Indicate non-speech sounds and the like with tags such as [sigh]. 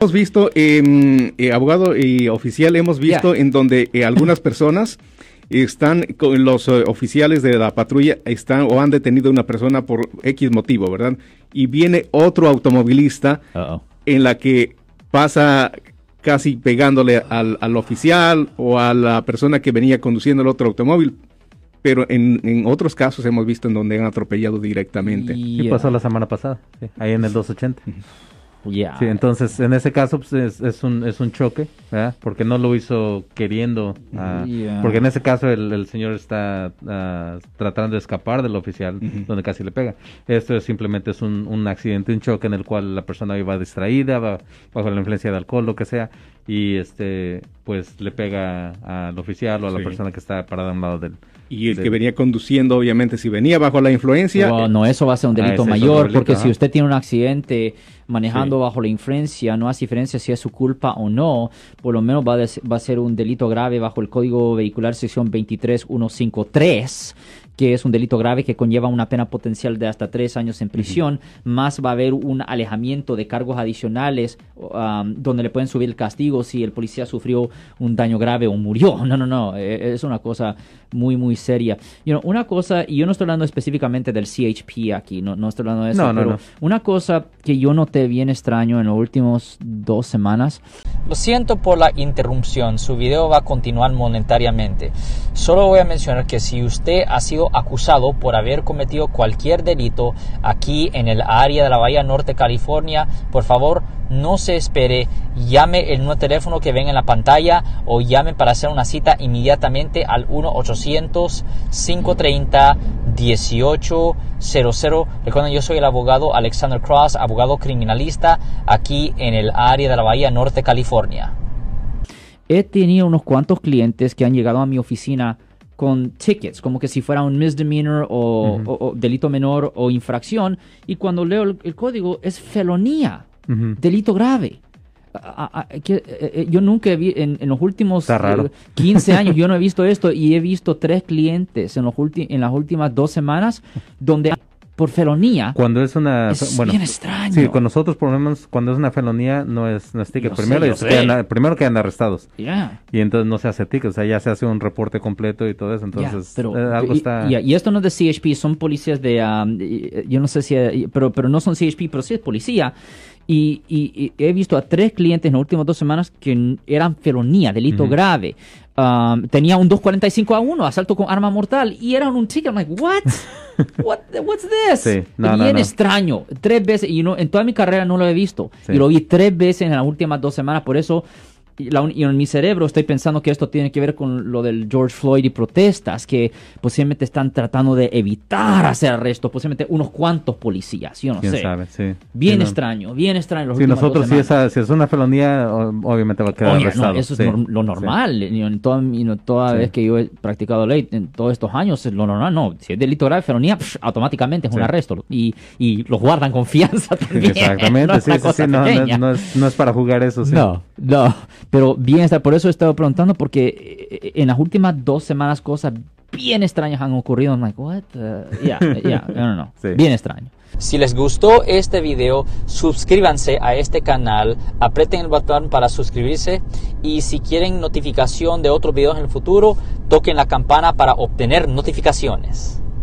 Hemos visto, em, eh, abogado y oficial, hemos visto en donde eh, algunas personas están con los eh, oficiales de la patrulla están o han detenido a una persona por X motivo, ¿verdad? Y viene otro automovilista en la que pasa casi pegándole al, al, oficial o a la persona que venía conduciendo el otro automóvil. Pero en, en otros casos hemos visto en donde han atropellado directamente. Y pasó la semana pasada, ahí en el 280. Sí, entonces en ese caso pues, es, un, es un choque, ¿verdad? Porque no lo hizo queriendo. Ah, porque en ese caso el, señor está ah, tratando de escapar del oficial, donde casi le pega. Esto simplemente es un, un, accidente, un choque en el cual la persona iba distraída, va bajo la influencia de alcohol, lo que sea, y este pues le pega al oficial o a la persona que está parada a un lado del, y el que venía conduciendo, obviamente, si venía bajo la influencia. No, eso va a ser un ah, delito mayor, porque si usted tiene un accidente manejando bajo la influencia, no hace diferencia si es su culpa o no, por lo menos va a, va a ser un delito grave bajo el Código Vehicular sección 23153 que es un delito grave que conlleva una pena potencial de hasta tres años en prisión, más va a haber un alejamiento de cargos adicionales um, donde le pueden subir el castigo si el policía sufrió un daño grave o murió. [laughs] No, no, no, e, es una cosa muy, muy seria. una cosa, y yo no estoy hablando específicamente del CHP aquí, no, no estoy hablando de eso, pero una cosa que yo noté bien extraño en los últimos dos semanas. Lo siento por la interrupción, su video va a continuar monetariamente. Solo voy a mencionar que si usted ha sido acusado por haber cometido cualquier delito aquí en el área de la Bahía Norte, California, por favor no se espere, llame el nuevo teléfono que ven en la pantalla o llame para hacer una cita inmediatamente al 1-800-530-1800. Recuerden, yo soy el abogado Alexander Cross, abogado criminalista aquí en el área de la Bahía Norte, California. He tenido unos cuantos clientes que han llegado a mi oficina con tickets, como que si fuera un misdemeanor o, delito menor o infracción, y cuando leo el, código es felonía, delito grave. que, eh, eh, yo nunca vi en, los últimos 15 años, yo no he visto esto y he visto tres clientes en, los en las últimas dos semanas donde por felonía. Cuando es una. Es bien extraño. Sí, con nosotros, por lo menos, cuando es una felonía, no es, no es ticket. primero, quedan, primero quedan arrestados. Ya. Y entonces no se hace ticket, o sea, ya se hace un reporte completo y todo eso. Entonces, pero, eh, algo y, está. y esto no es de CHP, son policías de. Um, yo no sé si. Pero, pero no son CHP, pero sí es policía. Y, y, he visto a tres clientes en las últimas dos semanas que eran felonía, delito grave. Um, tenía un 245 a 1, asalto con arma mortal, y era un ticket. I'm like, what? [laughs] what what's this? Bien extraño. Tres veces, y no, en toda mi carrera no lo he visto. Y lo vi tres veces en las últimas dos semanas, por eso y, en mi cerebro estoy pensando que esto tiene que ver con lo del George Floyd y protestas, que posiblemente están tratando de evitar hacer arrestos, posiblemente unos cuantos policías, yo no sé. sí. Bien extraño, bien extraño. Si nosotros, si, si, es una felonía, obviamente va a quedar arrestado. eso es lo normal. En toda, toda vez que yo he practicado ley, en todos estos años, es lo normal. No, si es delito grave, felonía, automáticamente es un arresto. Y, y los guardan confianza [laughs] también. Exactamente, sí, sí, no, no, es, no es para jugar eso. No, no. Pero bien está, por eso he estado preguntando, porque eh, en las últimas dos semanas cosas bien extrañas han ocurrido. I'm like, what? Yeah, yeah, [laughs] no, no, Bien extraño. Si les gustó este video, suscríbanse a este canal, aprieten el botón para suscribirse y si quieren notificación de otros videos en el futuro, toquen la campana para obtener notificaciones.